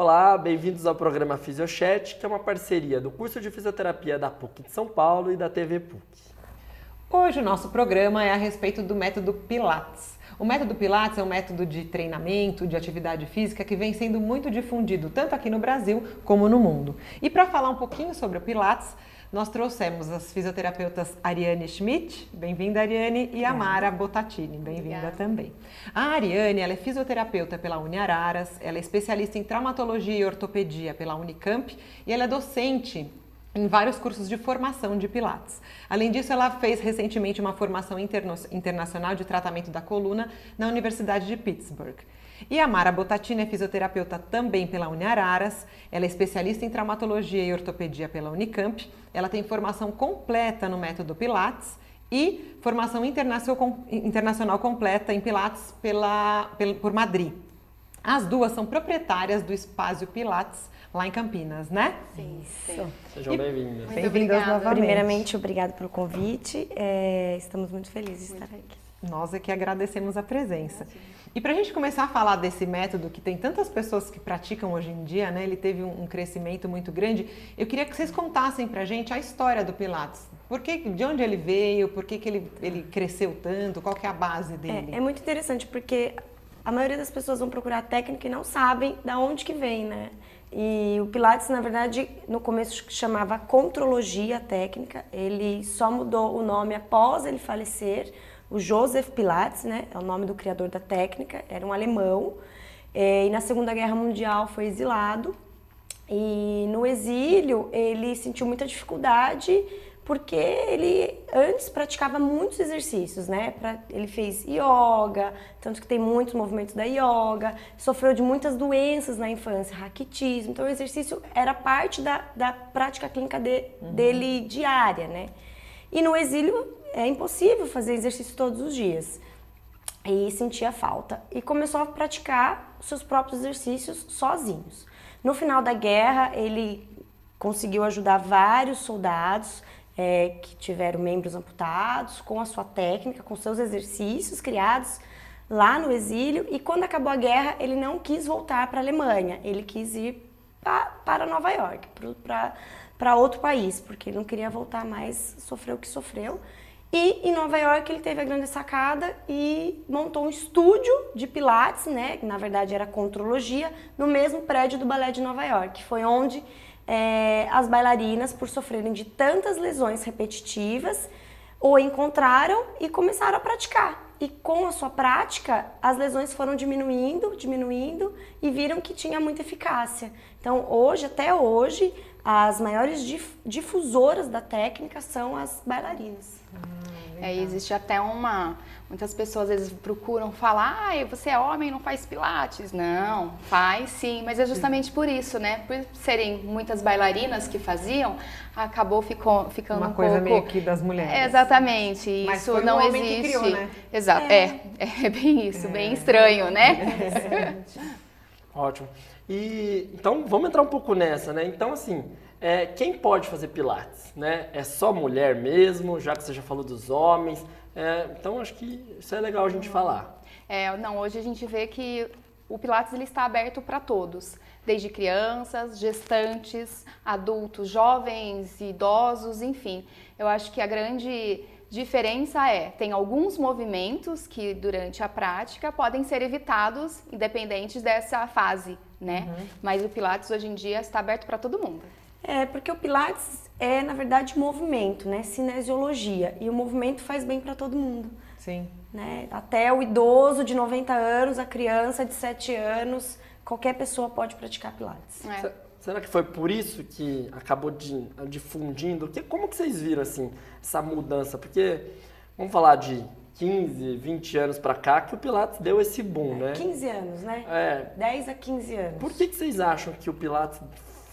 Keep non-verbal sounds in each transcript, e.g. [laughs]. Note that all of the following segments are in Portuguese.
Olá, bem-vindos ao programa Fisiochat, que é uma parceria do curso de fisioterapia da PUC de São Paulo e da TV PUC. Hoje o nosso programa é a respeito do método Pilates. O método Pilates é um método de treinamento, de atividade física que vem sendo muito difundido tanto aqui no Brasil como no mundo. E para falar um pouquinho sobre o Pilates, nós trouxemos as fisioterapeutas Ariane Schmidt, bem-vinda Ariane, e a Mara Botatini, bem-vinda também. A Ariane, ela é fisioterapeuta pela Uniararas, ela é especialista em traumatologia e ortopedia pela Unicamp e ela é docente em vários cursos de formação de Pilates. Além disso, ela fez recentemente uma formação interno internacional de tratamento da coluna na Universidade de Pittsburgh. E a Mara Botatini é fisioterapeuta também pela Uniararas, ela é especialista em traumatologia e ortopedia pela Unicamp, ela tem formação completa no método Pilates e formação internacional completa em Pilates pela, por Madrid. As duas são proprietárias do Espaço Pilates, lá em Campinas, né? Sim, sim. Sejam bem-vindas. Bem-vindas novamente. Primeiramente, obrigado pelo convite. É, estamos muito felizes de estar aqui. Nós é que agradecemos a presença. E para a gente começar a falar desse método que tem tantas pessoas que praticam hoje em dia, né? Ele teve um, crescimento muito grande. Eu queria que vocês contassem para a gente a história do Pilates. Por que, de onde ele veio? Por que, que ele, ele cresceu tanto? Qual que é a base dele? É, é muito interessante porque a maioria das pessoas vão procurar técnica e não sabem da onde que vem, né? E o Pilates, na verdade, no começo chamava Contrologia Técnica. Ele só mudou o nome após ele falecer. O Joseph Pilates, né, é o nome do criador da técnica, era um alemão. É, e na Segunda Guerra Mundial foi exilado. E no exílio ele sentiu muita dificuldade porque ele antes praticava muitos exercícios, né? Ele fez yoga, tanto que tem muitos movimentos da yoga, sofreu de muitas doenças na infância, raquitismo, então o exercício era parte da, da prática clínica de, uhum. dele diária, né? E no exílio é impossível fazer exercício todos os dias. E sentia falta. E começou a praticar seus próprios exercícios sozinhos. No final da guerra, ele conseguiu ajudar vários soldados é, que tiveram membros amputados, com a sua técnica, com seus exercícios criados lá no exílio. E quando acabou a guerra, ele não quis voltar para a Alemanha, ele quis ir para Nova York, para outro país, porque ele não queria voltar mais, sofreu o que sofreu. E em Nova York ele teve a grande sacada e montou um estúdio de pilates, né, que na verdade era contrologia, no mesmo prédio do Balé de Nova York. Foi onde é, as bailarinas, por sofrerem de tantas lesões repetitivas, o encontraram e começaram a praticar. E com a sua prática, as lesões foram diminuindo, diminuindo e viram que tinha muita eficácia. Então, hoje, até hoje, as maiores difusoras da técnica são as bailarinas. É, existe até uma Muitas pessoas às vezes procuram falar, ah, você é homem, não faz pilates. Não, faz sim, mas é justamente por isso, né? Por serem muitas bailarinas que faziam, acabou ficou, ficando uma um coisa pouco... meio que das mulheres. É, exatamente, mas isso foi não um homem existe. Que criou, né? Exato, é. é, [laughs] é bem isso, é. bem estranho, né? É. [laughs] Ótimo. E então vamos entrar um pouco nessa, né? Então assim, é, quem pode fazer pilates, né? É só mulher mesmo, já que você já falou dos homens. É, então acho que isso é legal a gente falar. É, não, hoje a gente vê que o Pilates ele está aberto para todos, desde crianças, gestantes, adultos, jovens, idosos, enfim. Eu acho que a grande diferença é, tem alguns movimentos que durante a prática podem ser evitados independentes dessa fase, né? Uhum. Mas o Pilates hoje em dia está aberto para todo mundo. É, porque o Pilates é, na verdade, movimento, né? Cinesiologia. E o movimento faz bem para todo mundo. Sim. Né? Até o idoso de 90 anos, a criança de 7 anos, qualquer pessoa pode praticar Pilates. É. Será que foi por isso que acabou difundindo? Que, como que vocês viram, assim, essa mudança? Porque, vamos falar de 15, 20 anos para cá que o Pilates deu esse boom, é, né? 15 anos, né? É. 10 a 15 anos. Por que, que vocês acham que o Pilates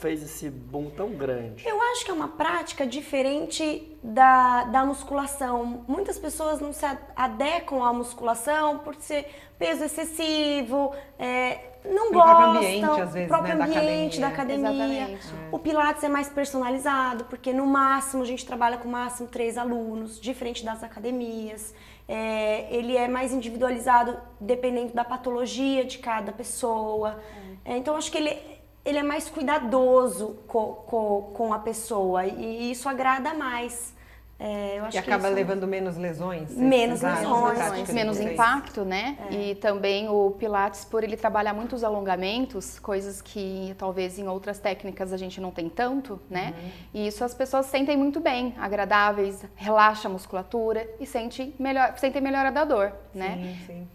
fez esse boom tão grande? Eu acho que é uma prática diferente da, da musculação. Muitas pessoas não se adequam à musculação por ser peso excessivo, é, não gostam. próprio ambiente, às vezes, próprio né, ambiente da academia. Da academia. O Pilates é mais personalizado, porque no máximo a gente trabalha com máximo três alunos, diferente das academias. É, ele é mais individualizado dependendo da patologia de cada pessoa. É, então acho que ele ele é mais cuidadoso com, com, com a pessoa e isso agrada mais. É, e acaba isso... levando menos lesões? Menos lesões. Menos impacto, né? É. E também o Pilates, por ele trabalhar muitos alongamentos, coisas que talvez em outras técnicas a gente não tem tanto, né? Uhum. E isso as pessoas sentem muito bem, agradáveis, relaxa a musculatura e sente melhor, sentem melhora da dor, né? Sim, sim.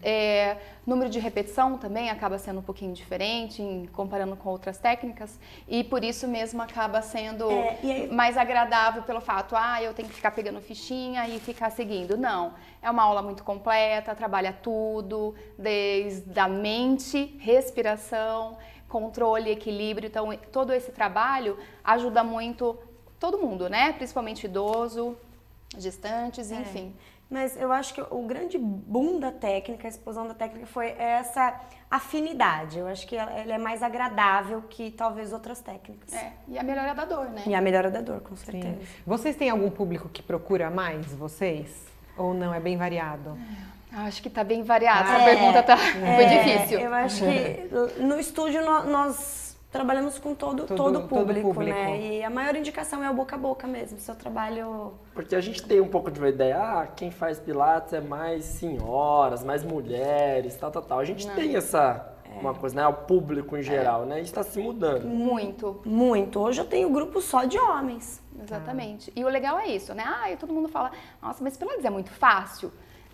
É, número de repetição também acaba sendo um pouquinho diferente em, comparando com outras técnicas e por isso mesmo acaba sendo é, aí... mais agradável pelo fato, ah, eu tenho que ficar pegando fichinha e ficar seguindo. Não, é uma aula muito completa, trabalha tudo, desde a mente, respiração, controle, equilíbrio. Então, todo esse trabalho ajuda muito todo mundo, né? Principalmente idoso, gestantes, é. Mas eu acho que o grande boom da técnica, a explosão da técnica foi essa afinidade. Eu acho que ela, é mais agradável que talvez outras técnicas. É, e a melhora da dor, né? E a melhora da dor, com certeza. Sim. Vocês têm algum público que procura mais vocês? Ou não? É bem variado? Acho que está bem variado. Essa é, pergunta tá, é, foi difícil. Eu acho que [laughs] no estúdio nós trabalhamos com todo, todo, todo, público, todo público, né? E a maior indicação é o boca a boca mesmo, seu trabalho... Porque a gente tem um pouco de uma ideia, ah, quem faz pilates é mais senhoras, mais mulheres, tal, tal, tal. A gente Não. tem essa... É. Uma coisa, né? O público em geral, é. né? Isso está se mudando. Muito. Muito. Hoje eu tenho grupo só de homens. Exatamente. Ah. E o legal é isso, né? Ah, todo mundo fala, nossa, mas Pilates é muito fácil.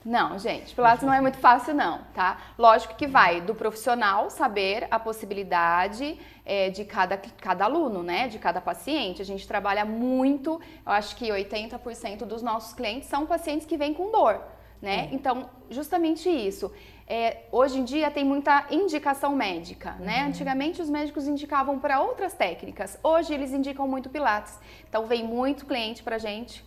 Não, gente, Pilates não é muito fácil não, tá? Lógico que vai do profissional saber a possibilidade é, de cada, cada aluno, né? De cada paciente. A gente trabalha muito, eu acho que 80% dos nossos clientes são pacientes que vêm com dor, né? É. Então, justamente isso. É, hoje em dia tem muita indicação médica, né? Uhum. Antigamente os médicos indicavam para outras técnicas, hoje eles indicam muito Pilates. Então vem muito cliente pra gente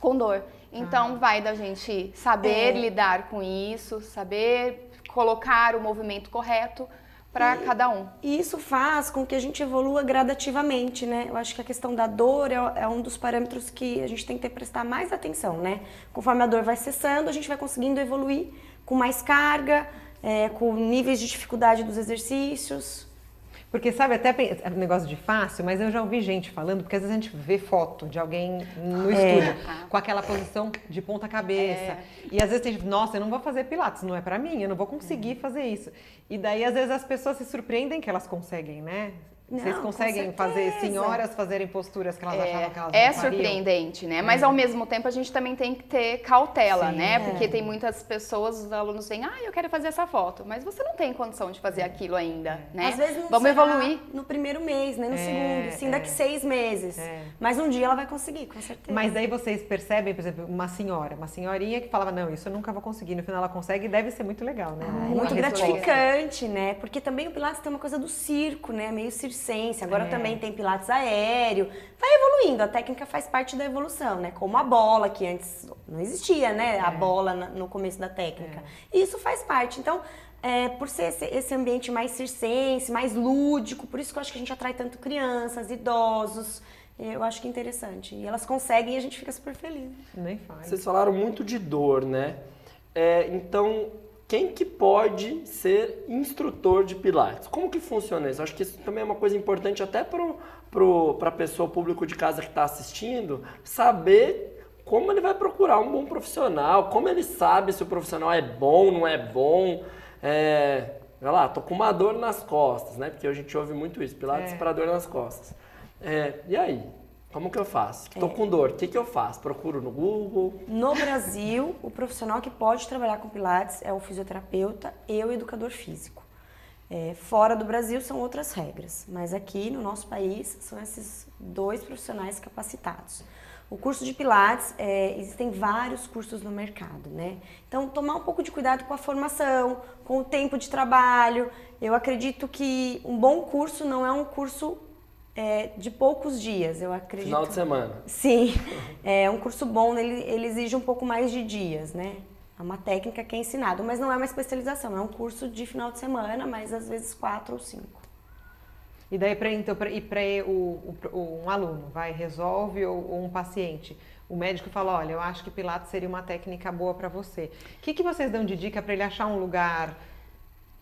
com dor. Então, ah. vai da gente saber é. lidar com isso, saber colocar o movimento correto para cada um. E isso faz com que a gente evolua gradativamente, né? Eu acho que a questão da dor é, é um dos parâmetros que a gente tem que prestar mais atenção, né? Conforme a dor vai cessando, a gente vai conseguindo evoluir com mais carga, é, com níveis de dificuldade dos exercícios. Porque sabe, até é negócio de fácil, mas eu já ouvi gente falando, porque às vezes a gente vê foto de alguém no é. estúdio com aquela posição de ponta cabeça. É. E às vezes tem gente, nossa, eu não vou fazer pilates, não é para mim, eu não vou conseguir fazer isso. E daí às vezes as pessoas se surpreendem que elas conseguem, né? Não, Vocês conseguem fazer senhoras fazerem posturas que elas é, achavam que elas É surpreendente, né? Mas é. ao mesmo tempo a gente também tem que ter cautela, Sim, né? É. Porque tem muitas pessoas, os alunos vêm, ah, eu quero fazer essa foto, mas você não tem condição de fazer aquilo ainda, é. né? Às vezes não Vamos evoluir. No primeiro mês, nem no é, segundo, sim, daqui seis meses. Mas um dia ela vai conseguir, com certeza. Mas daí vocês percebem, por exemplo, uma senhora, uma senhorinha que falava, não, isso eu nunca vou conseguir, no final ela consegue, deve ser muito legal, né? Ah, muito gratificante, né? Porque também o Pilates tem uma coisa do circo, né? Meio circense. Agora também também tem pilates aéreo. Vai evoluindo, a técnica faz parte da evolução, né? Como a bola, que antes não existia, né? A é. bola no começo da técnica. É. Isso faz parte. Então, é, por ser esse, esse, ambiente mais circense, mais lúdico, por isso que eu acho que a gente atrai tanto crianças, idosos. Eu acho que é interessante. E elas conseguem e a gente fica super feliz. Nem faz. Vocês falaram muito de dor, né? É, então, quem que pode ser instrutor de Pilates? Como que funciona isso? Acho que isso também é uma coisa importante até para a pessoa, público de casa que está assistindo, saber como ele vai procurar um bom profissional, como ele sabe se o profissional é bom, não é bom. É, olha lá, tô com uma dor nas costas, né? Porque a gente ouve muito isso, Pilates é. para dor nas costas. É, e aí? Como que eu faço? Estou é. com dor, o que, que eu faço? Procuro no Google? No Brasil, o profissional que pode trabalhar com Pilates é o fisioterapeuta e o educador físico. É, fora do Brasil são outras regras, mas aqui no nosso país são esses dois profissionais capacitados. O curso de Pilates, é, existem vários cursos no mercado, né? Então, tomar um pouco de cuidado com a formação, com o tempo de trabalho. Eu acredito que um bom curso não é um curso é, de poucos dias, eu acredito. Final de semana. Sim. É um curso bom, ele, ele exige um pouco mais de dias, né? É uma técnica que é ensinado, mas não é uma especialização, é um curso de final de semana, mas às vezes quatro ou cinco. E daí para então, e para o, o, um aluno, vai, resolve ou, ou, um paciente, o médico fala, olha, eu acho que Pilates seria uma técnica boa para você. O que, que vocês dão de dica para ele achar um lugar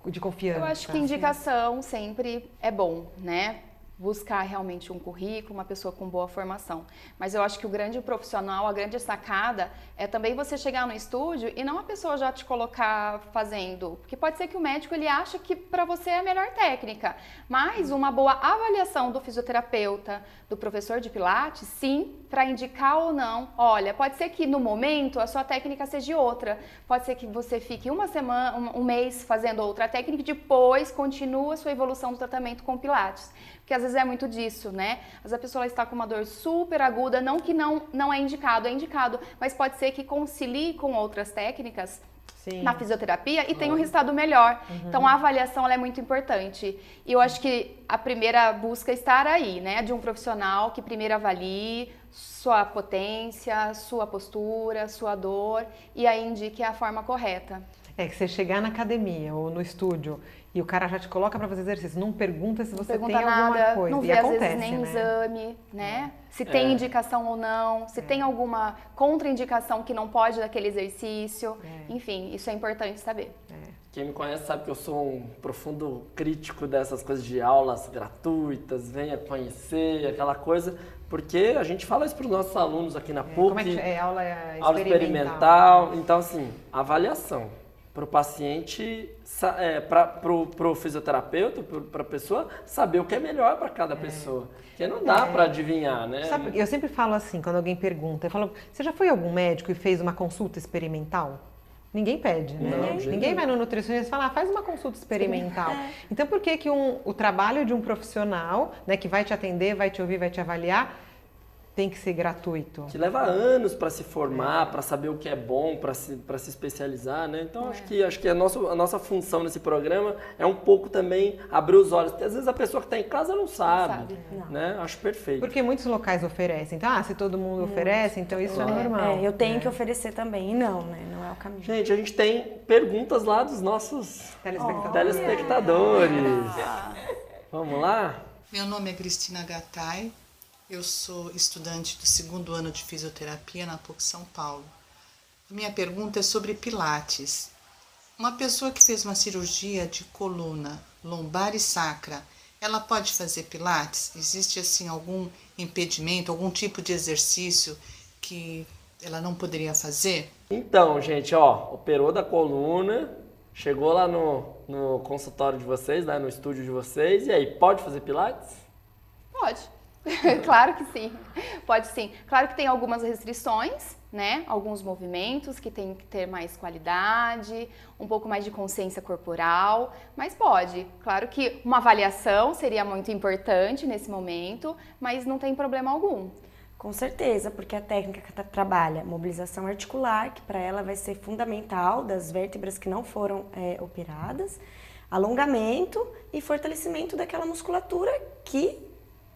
de confiança? Eu acho que indicação sempre é bom, né? Buscar realmente um currículo, uma pessoa com boa formação. Mas eu acho que o grande profissional, a grande sacada é também você chegar no estúdio e não a pessoa já te colocar fazendo, porque pode ser que o médico ele acha que para você é a melhor técnica, mas uma boa avaliação do fisioterapeuta, do professor de pilates, sim, para indicar ou não. Olha, pode ser que no momento a sua técnica seja outra. Pode ser que você fique uma semana, um, mês fazendo outra técnica e depois continua a sua evolução do tratamento com pilates porque às vezes é muito disso, né? Às vezes a pessoa está com uma dor super aguda, não que não, não é indicado, é indicado, mas pode ser que concilie com outras técnicas Sim. na fisioterapia e tenha um resultado melhor. Uhum. Então a avaliação é muito importante. E eu acho que a primeira busca é estar aí, né? De um profissional que primeiro avalie sua potência, sua postura, sua dor e aí indique a forma correta. É que você chegar na academia ou no estúdio e o cara já te coloca para fazer exercício, não pergunta se você pergunta tem nada, alguma coisa. Não vê, e acontece, às vezes, nem né? exame, né? É. Se tem é. indicação ou não, se é. tem alguma contraindicação que não pode daquele exercício. É. Enfim, isso é importante saber. É. Quem me conhece sabe que eu sou um profundo crítico dessas coisas de aulas gratuitas, venha conhecer, aquela coisa, porque a gente fala isso para os nossos alunos aqui na PUC. Como é que é? Aula experimental. Aula experimental. Então, assim, avaliação para o paciente, é, para o fisioterapeuta, para a pessoa, saber o que é melhor para cada é. pessoa. Porque não dá é. para adivinhar, né? Sabe, eu sempre falo assim, quando alguém pergunta, eu falo, você já foi algum médico e fez uma consulta experimental? Ninguém pede, né? Não, Ninguém vai no nutricionista e fala, ah, faz uma consulta experimental. É. Então, por que, que um, o trabalho de um profissional, né, que vai te atender, vai te ouvir, vai te avaliar, tem que ser gratuito. Que leva anos para se formar, é. para saber o que é bom, para se, se especializar, né? Então é. acho que acho que a nossa, a nossa função nesse programa é um pouco também abrir os olhos. Porque às vezes a pessoa que está em casa não sabe, não sabe. né? Acho perfeito. Porque muitos locais oferecem. Então, ah, se todo mundo Muito. oferece, então isso é, é normal. É, eu tenho né? que oferecer também. E não, né? Não é o caminho. Gente, a gente tem perguntas lá dos nossos telespectadores. telespectadores. Vamos lá? Meu nome é Cristina Gattai, eu sou estudante do segundo ano de fisioterapia na PUC São Paulo. A minha pergunta é sobre Pilates. Uma pessoa que fez uma cirurgia de coluna, lombar e sacra, ela pode fazer Pilates? Existe assim algum impedimento, algum tipo de exercício que ela não poderia fazer? Então, gente, ó, operou da coluna, chegou lá no, no consultório de vocês, né, no estúdio de vocês, e aí, pode fazer Pilates? Pode. [laughs] claro que sim, pode sim. Claro que tem algumas restrições, né? Alguns movimentos que tem que ter mais qualidade, um pouco mais de consciência corporal, mas pode. Claro que uma avaliação seria muito importante nesse momento, mas não tem problema algum. Com certeza, porque a técnica que trabalha mobilização articular, que para ela vai ser fundamental das vértebras que não foram é, operadas, alongamento e fortalecimento daquela musculatura que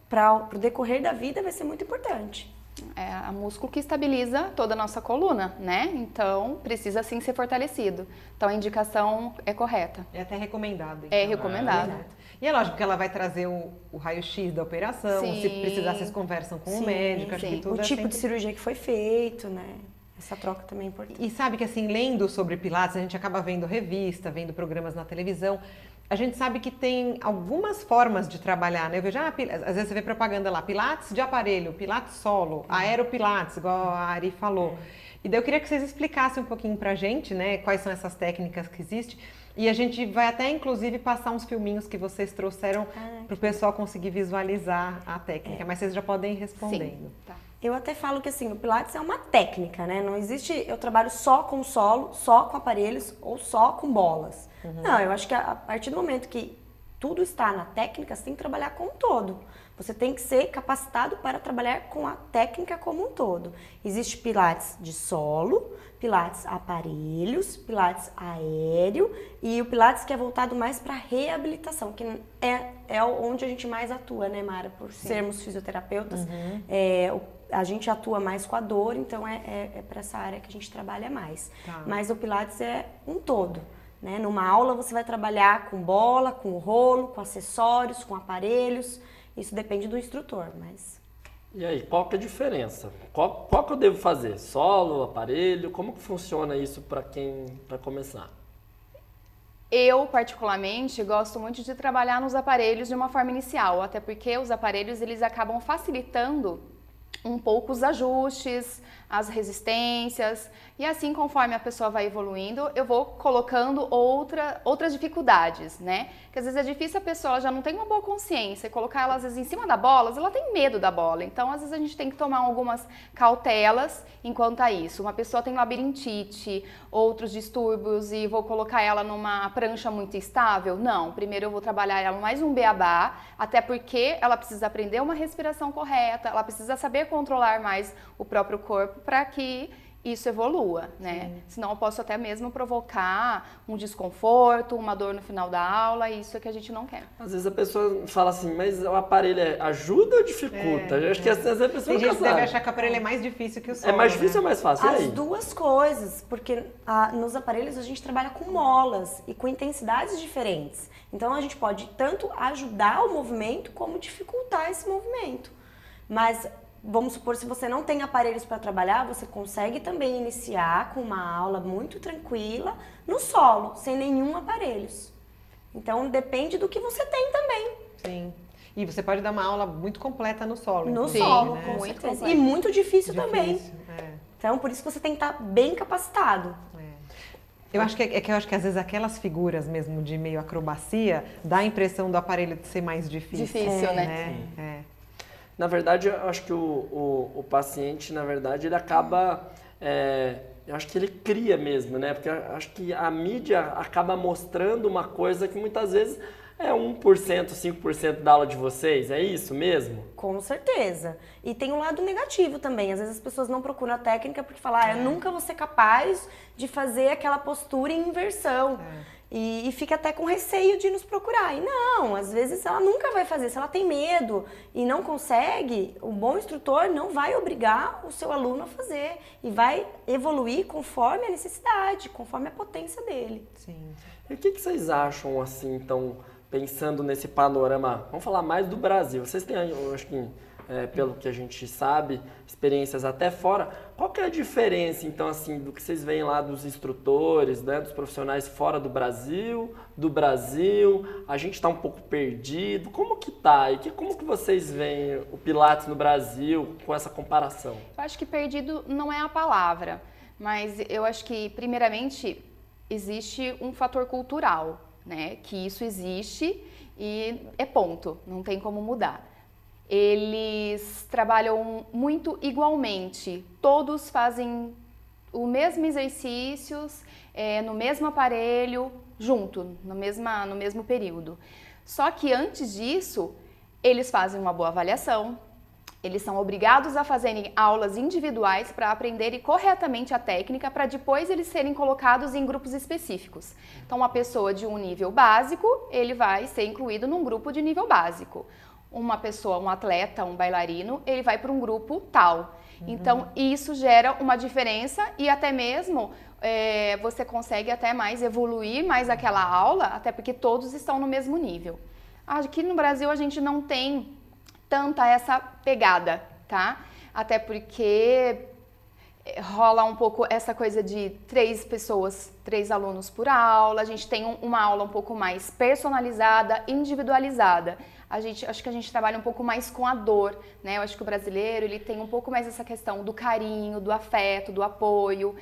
para o decorrer da vida vai ser muito importante. É a músculo que estabiliza toda a nossa coluna, né? Então precisa sim ser fortalecido. Então a indicação é correta. É até recomendado. É então. É recomendado. É, e é lógico que ela vai trazer o, o raio-x da operação, sim. se precisar, vocês conversam com sim, o médico, acho que tudo O é tipo sempre... de cirurgia que foi feito, né? Essa troca também é importante. E sabe que assim, lendo sobre Pilates, a gente acaba vendo revista, vendo programas na televisão a gente sabe que tem algumas formas de trabalhar, né? Eu vejo, ah, às vezes você vê propaganda lá, pilates de aparelho, pilates solo, aeropilates, igual a Ari falou. E daí eu queria que vocês explicassem um pouquinho pra gente, né, quais são essas técnicas que existem. E a gente vai até, inclusive, passar uns filminhos que vocês trouxeram ah, para o pessoal conseguir visualizar a técnica, é. mas vocês já podem ir respondendo. Sim. Tá. Eu até falo que assim, o Pilates é uma técnica, né? Não existe eu trabalho só com solo, só com aparelhos ou só com bolas. Uhum. Não, eu acho que a partir do momento que tudo está na técnica, você tem que trabalhar com um todo. Você tem que ser capacitado para trabalhar com a técnica como um todo. Existe pilates de solo, pilates aparelhos, pilates aéreo e o pilates que é voltado mais para reabilitação, que é, é onde a gente mais atua, né, Mara? Por Sim. sermos fisioterapeutas. Uhum. É, a gente atua mais com a dor, então é, é, é para essa área que a gente trabalha mais. Tá. Mas o Pilates é um todo. Né? Numa aula você vai trabalhar com bola, com rolo, com acessórios, com aparelhos. Isso depende do instrutor, mas... E aí, qual que é a diferença? Qual, qual que eu devo fazer? Solo, aparelho? Como que funciona isso para quem vai começar? Eu, particularmente, gosto muito de trabalhar nos aparelhos de uma forma inicial, até porque os aparelhos eles acabam facilitando um pouco os ajustes, as resistências, e assim conforme a pessoa vai evoluindo, eu vou colocando outra, outras dificuldades, né? Porque às vezes é difícil a pessoa já não tem uma boa consciência, colocar ela às vezes em cima da bola, ela tem medo da bola. Então, às vezes a gente tem que tomar algumas cautelas enquanto a isso. Uma pessoa tem labirintite, outros distúrbios e vou colocar ela numa prancha muito estável? Não, primeiro eu vou trabalhar ela mais um beabá, até porque ela precisa aprender uma respiração correta, ela precisa saber controlar mais o próprio corpo para que isso evolua, né? Sim. Senão eu posso até mesmo provocar um desconforto, uma dor no final da aula, e isso é que a gente não quer. Às vezes a pessoa fala assim, mas o aparelho é, ajuda ou dificulta? É, eu acho que às vezes a pessoa Tem gente que deve achar que o aparelho é mais difícil que o solo, É mais difícil né? ou mais fácil? As duas coisas, porque a, nos aparelhos a gente trabalha com molas e com intensidades diferentes. Então a gente pode tanto ajudar o movimento como dificultar esse movimento. Mas vamos supor, se você não tem aparelhos para trabalhar, você consegue também iniciar com uma aula muito tranquila no solo, sem nenhum aparelhos. Então depende do que você tem também. Sim. E você pode dar uma aula muito completa no solo. No solo, né? com muito certeza. E muito difícil, difícil também. É. Então por isso que você tem que estar bem capacitado. É. Eu acho que é, é, que eu acho que às vezes aquelas figuras mesmo de meio acrobacia dá a impressão do aparelho de ser mais difícil. Difícil, né? né? É. Na verdade, eu acho que o, o, o paciente, na verdade, ele acaba. É, eu acho que ele cria mesmo, né? Porque eu acho que a mídia acaba mostrando uma coisa que muitas vezes é 1%, 5% da aula de vocês, é isso mesmo? Com certeza. E tem um lado negativo também. Às vezes as pessoas não procuram a técnica porque falam, ah, eu é. nunca vou ser capaz de fazer aquela postura em inversão. É. E, e, fica até com receio de nos procurar. E não, às vezes ela nunca vai fazer. Se ela tem medo e não consegue, o bom instrutor não vai obrigar o seu aluno a fazer. E vai evoluir conforme a necessidade, conforme a potência dele. Sim. E o que, que vocês acham, assim, então, pensando nesse panorama? Vamos falar mais do Brasil. Vocês têm, acho que é, pelo que a gente sabe, experiências até fora. Qual que é a diferença, então, assim, do que vocês veem lá dos instrutores, né, dos profissionais fora do Brasil, do Brasil? A gente está um pouco perdido. Como que tá? E que, como que vocês veem o Pilates no Brasil com essa comparação? Eu acho que perdido não é a palavra, mas eu acho que, primeiramente, existe um fator cultural, né? Que isso existe e é ponto, não tem como mudar eles trabalham muito igualmente. Todos fazem o mesmo exercícios é, no mesmo aparelho, junto, no, mesma, no mesmo período. Só que antes disso, eles fazem uma boa avaliação, eles são obrigados a fazerem aulas individuais para aprenderem corretamente a técnica para depois eles serem colocados em grupos específicos. Então, uma pessoa de um nível básico, ele vai ser incluído num grupo de nível básico uma pessoa, um atleta, um bailarino, ele vai para um grupo tal. Uhum. Então, isso gera uma diferença e até mesmo é, você consegue até mais evoluir mais aquela aula, até porque todos estão no mesmo nível. Aqui no Brasil a gente não tem tanta essa pegada, tá? Até porque é, rola um pouco essa coisa de três pessoas, três alunos por aula. A gente tem um, uma aula um pouco mais personalizada, individualizada a gente acho que a gente trabalha um pouco mais com a dor, né? Eu acho que o brasileiro ele tem um pouco mais essa questão do carinho, do afeto, do apoio.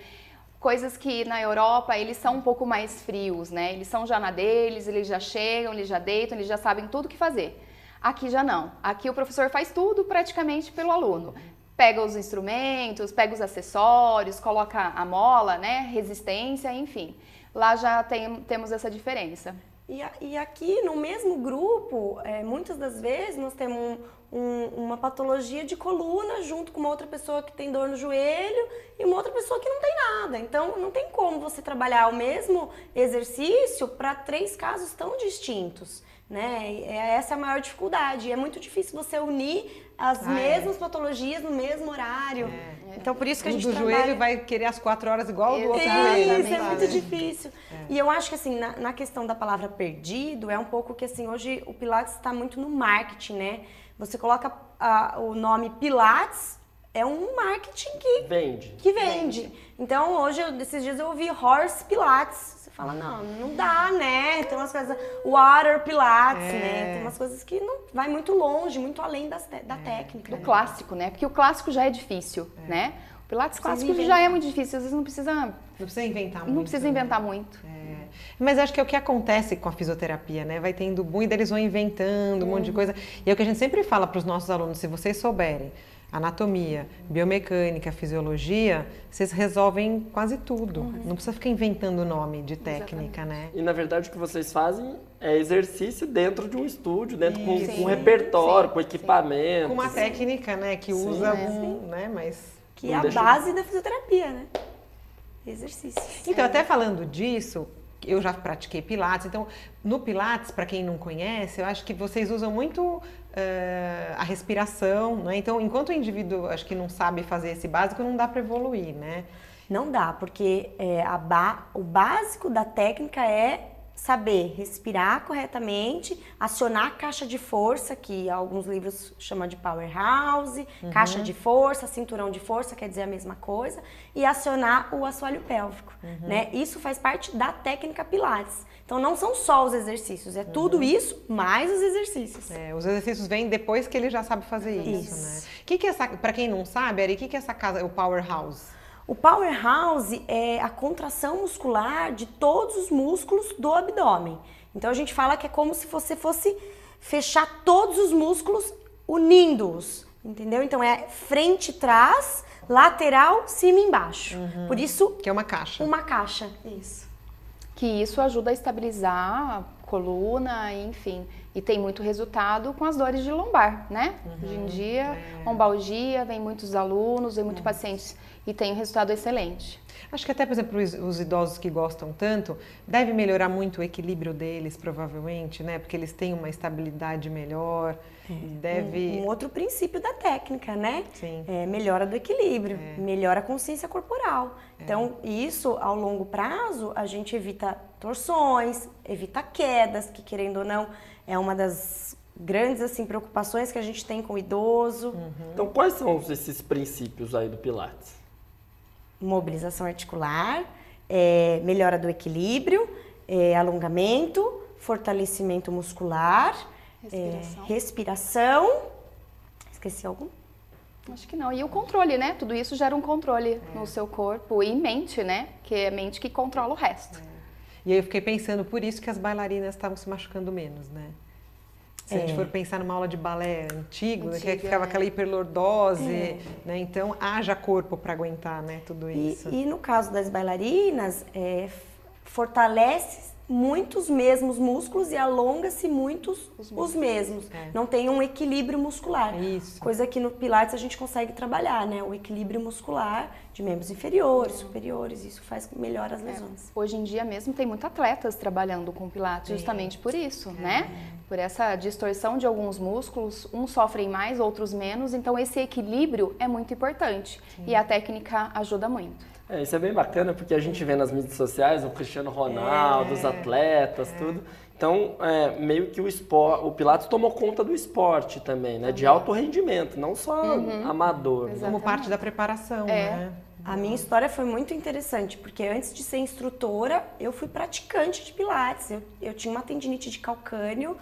Coisas que na Europa eles são um pouco mais frios, né? Eles são já na deles, eles já chegam, eles já deitam, eles já sabem tudo o que fazer. Aqui já não. Aqui o professor faz tudo praticamente pelo aluno. Pega os instrumentos, pega os acessórios, coloca a mola, né? Resistência, enfim. Lá já tem, temos essa diferença. E, e aqui no mesmo grupo, é, muitas das vezes nós temos um, um, uma patologia de coluna junto com uma outra pessoa que tem dor no joelho e uma outra pessoa que não tem nada. Então não tem como você trabalhar o mesmo exercício para três casos tão distintos. Né? É, essa é a maior dificuldade. É muito difícil você unir as ah, é. mesmas é. patologias no mesmo horário. É. Então, por isso que a gente do trabalha... joelho vai querer as quatro horas igual do outro joelho. Isso, é muito difícil. É. E eu acho que, assim, na, na, questão da palavra perdido, é um pouco que, assim, hoje o Pilates está muito no marketing, né? Você coloca a, o nome Pilates, é um marketing que... Vende. Que vende. vende. Então, hoje, esses dias eu ouvi Horse Pilates. Fala, não, não dá, né? Tem umas coisas, water pilates, É. né? Tem umas coisas que não vai muito longe, muito além das te- da técnica. Do né? clássico, né? Porque o clássico já é difícil, né? O Pilates clássico inventar. já é muito difícil, às vezes não precisa, Não precisa inventar muito. não precisa né? inventar muito. É. Mas acho que é o que acontece com a fisioterapia, né? Vai tendo boom e daí eles vão inventando um monte de coisa. E é o que a gente sempre fala para os nossos alunos: se vocês souberem anatomia, biomecânica, fisiologia, vocês resolvem quase tudo. Não precisa ficar inventando nome de técnica, né? E na verdade o que vocês fazem é exercício dentro de um estúdio, dentro com, com repertório, Sim, com equipamento. Com uma técnica, né? Que usa É. um, né? Mas Que Não é a base da fisioterapia, né? Exercício. Então, até falando disso, eu já pratiquei Pilates. Então, no Pilates, para quem não conhece, eu acho que vocês usam muito eh, a respiração, né? Então, enquanto o indivíduo acho que não sabe fazer esse básico, não dá para evoluir, né? Não dá, porque é, ba- o básico da técnica é saber respirar corretamente, acionar a caixa de força, que alguns livros chamam de powerhouse, caixa de força, cinturão de força, quer dizer a mesma coisa, e acionar o assoalho pélvico, né? Isso faz parte da técnica Pilates. Então não são só os exercícios, é tudo isso mais os exercícios. É, os exercícios vêm depois que ele já sabe fazer isso, Isso. né? Que que é essa, para quem não sabe, Ari, o que, que é essa casa, o powerhouse? O powerhouse é a contração muscular de todos os músculos do abdômen. Então a gente fala que é como se você fosse fechar todos os músculos unindo-os, entendeu? Então é frente, trás, lateral, cima e embaixo. Por isso, Que é uma caixa. uma caixa. Isso. Que isso ajuda a estabilizar a coluna, enfim. E tem muito resultado com as dores de lombar, né? Hoje em dia, lombalgia, vem muitos alunos, vem muitos pacientes e tem um resultado excelente. Acho que até, por exemplo, os, os idosos que gostam tanto, deve melhorar muito o equilíbrio deles, provavelmente, né? Porque eles têm uma estabilidade melhor, deve... Um outro princípio da técnica, né? Sim. É, melhora do equilíbrio, melhora a consciência corporal. Então, isso, ao longo prazo, a gente evita torções, evita quedas, que querendo ou não, é uma das grandes assim preocupações que a gente tem com o idoso. Então quais são esses princípios aí do Pilates? Mobilização articular, é, melhora do equilíbrio, é, alongamento, fortalecimento muscular, é, Respiração. respiração. Esqueci algum? Acho que não. E o controle, né? Tudo isso gera um controle no seu corpo e mente, né? Que é a mente que controla o resto. E aí eu fiquei pensando, por isso que as bailarinas estavam se machucando menos, né? Se a gente É. for pensar numa aula de balé antigo, né, que Antiga, ficava é. aquela hiperlordose, né? Então, haja corpo para aguentar, né, tudo E, isso. e no caso das bailarinas, é, fortalece muitos mesmos músculos e alonga-se muitos os, mesmos. É. Não tem um equilíbrio muscular. Isso. Coisa que no Pilates a gente consegue trabalhar, né? O equilíbrio muscular de membros inferiores, superiores. Isso faz melhor as lesões. Hoje em dia mesmo tem muitos atletas trabalhando com pilates justamente por isso, né? Por essa distorção de alguns músculos, uns sofrem mais, outros menos, então esse equilíbrio é muito importante e a técnica ajuda muito. É, isso é bem bacana porque a gente vê nas mídias sociais o Cristiano Ronaldo, os atletas, tudo. Então, é, meio que o esporte, o Pilates tomou conta do esporte também, né? De alto rendimento, não só amador. né? Como parte da preparação, É. né? A minha história foi muito interessante, porque antes de ser instrutora, eu fui praticante de Pilates. Eu, eu tinha uma tendinite de calcânio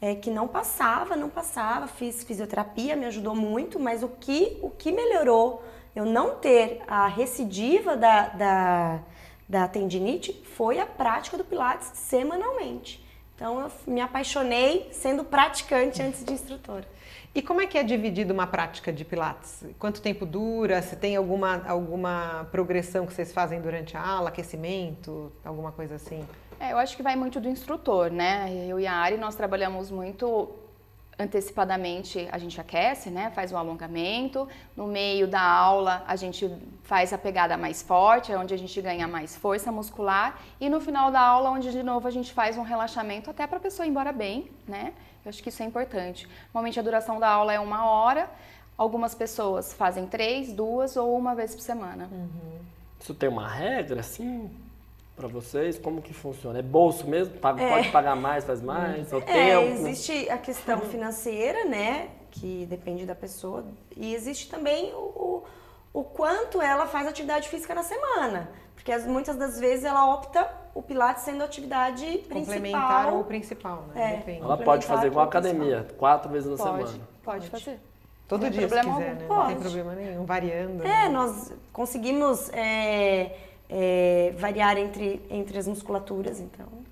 é, que não passava, não passava. Fiz fisioterapia, me ajudou muito, mas o que, o que melhorou eu não ter a recidiva da, da, da tendinite foi a prática do Pilates semanalmente. Então eu me apaixonei sendo praticante antes de instrutora. E como é que é dividido uma prática de Pilates? Quanto tempo dura? Se tem alguma, alguma progressão que vocês fazem durante a aula, aquecimento, alguma coisa assim? É, eu acho que vai muito do instrutor, né? Eu e a Ari, nós trabalhamos muito antecipadamente, a gente aquece, né? Faz um alongamento. No meio da aula, a gente faz a pegada mais forte, é onde a gente ganha mais força muscular. E no final da aula, onde de novo a gente faz um relaxamento até para a pessoa ir embora bem, né? Eu acho que isso é importante. Normalmente a duração da aula é uma hora. Algumas pessoas fazem três, duas ou uma vez por semana. Isso tem uma regra, assim, pra vocês? Como que funciona? É bolso mesmo? Paga- Pode pagar mais, faz mais? Ou É, tempo? existe a questão financeira, né? Que depende da pessoa. E existe também o, o, o quanto ela faz atividade física na semana. Porque as- muitas das vezes ela opta o Pilates sendo a atividade Complementar principal. ou principal, né? É. Depende. Ela pode fazer igual a Complementar academia, quatro vezes na Pode, semana. pode fazer. Todo Sem dia se quiser, algum. né? Não tem Pode. problema nenhum, variando. É, né? nós conseguimos é, é, variar entre, entre as musculaturas, então.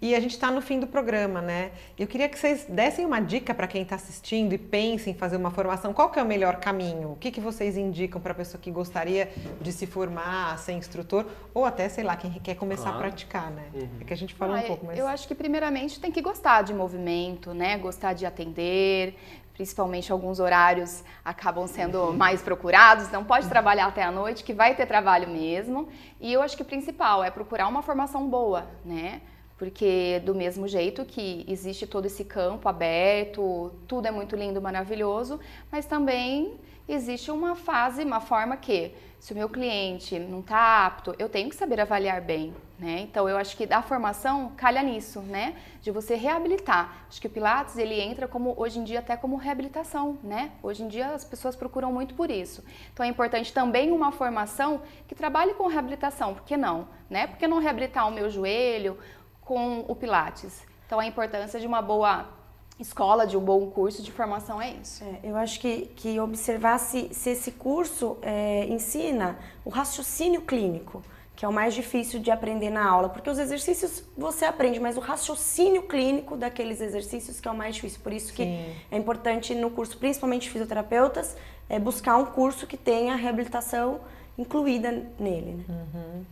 E a gente está no fim do programa, né? Eu queria que vocês dessem uma dica para quem está assistindo e pense em fazer uma formação. Qual que é o melhor caminho? O que, que vocês indicam para a pessoa que gostaria de se formar, ser instrutor, ou até, sei lá, quem quer começar Claro. a praticar, né? É que a gente falou Ah, um pouco, mas... Eu acho que primeiramente tem que gostar de movimento, né? Gostar de atender, principalmente alguns horários acabam sendo mais procurados, não pode trabalhar até a noite, que vai ter trabalho mesmo. E eu acho que o principal é procurar uma formação boa, né? Porque do mesmo jeito que existe todo esse campo aberto, tudo é muito lindo, maravilhoso, mas também existe uma fase, uma forma que, se o meu cliente não está apto, eu tenho que saber avaliar bem, né? Então eu acho que a formação calha nisso, né? De você reabilitar. Acho que o Pilates ele entra como hoje em dia até como reabilitação, né? Hoje em dia as pessoas procuram muito por isso. Então é importante também uma formação que trabalhe com reabilitação, por que não, né? Por que não reabilitar o meu joelho com o Pilates? Então a importância de uma boa escola, de um bom curso de formação é isso. É, eu acho que, que observar se, se esse curso é, ensina o raciocínio clínico, que é o mais difícil de aprender na aula, porque os exercícios você aprende, mas o raciocínio clínico daqueles exercícios que é o mais difícil. Por isso que Sim. é importante no curso, principalmente fisioterapeutas, é buscar um curso que tenha reabilitação incluída nele. Né?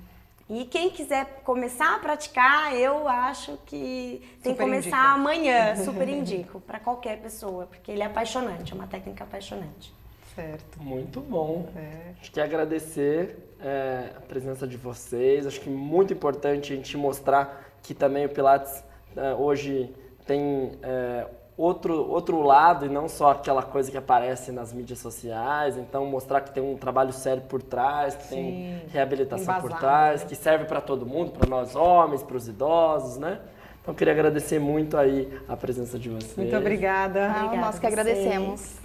E quem quiser começar a praticar, eu acho que tem que começar indica. amanhã, [laughs] super indico, para qualquer pessoa, porque ele é apaixonante, é uma técnica apaixonante. Certo. Muito bom. É. Acho que agradecer é, a presença de vocês. Acho que muito importante a gente mostrar que também o Pilates é, hoje tem é, outro, outro lado e não só aquela coisa que aparece nas mídias sociais. Então, mostrar que tem um trabalho sério por trás, que tem Sim. reabilitação por Embasado, trás, né? que serve para todo mundo, para nós homens, para os idosos, né? Então, queria agradecer muito aí a presença de vocês. Muito obrigada. Ah, Obrigada nós que agradecemos.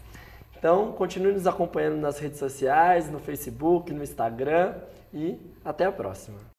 Então, continue nos acompanhando nas redes sociais, no Facebook, no Instagram e até a próxima.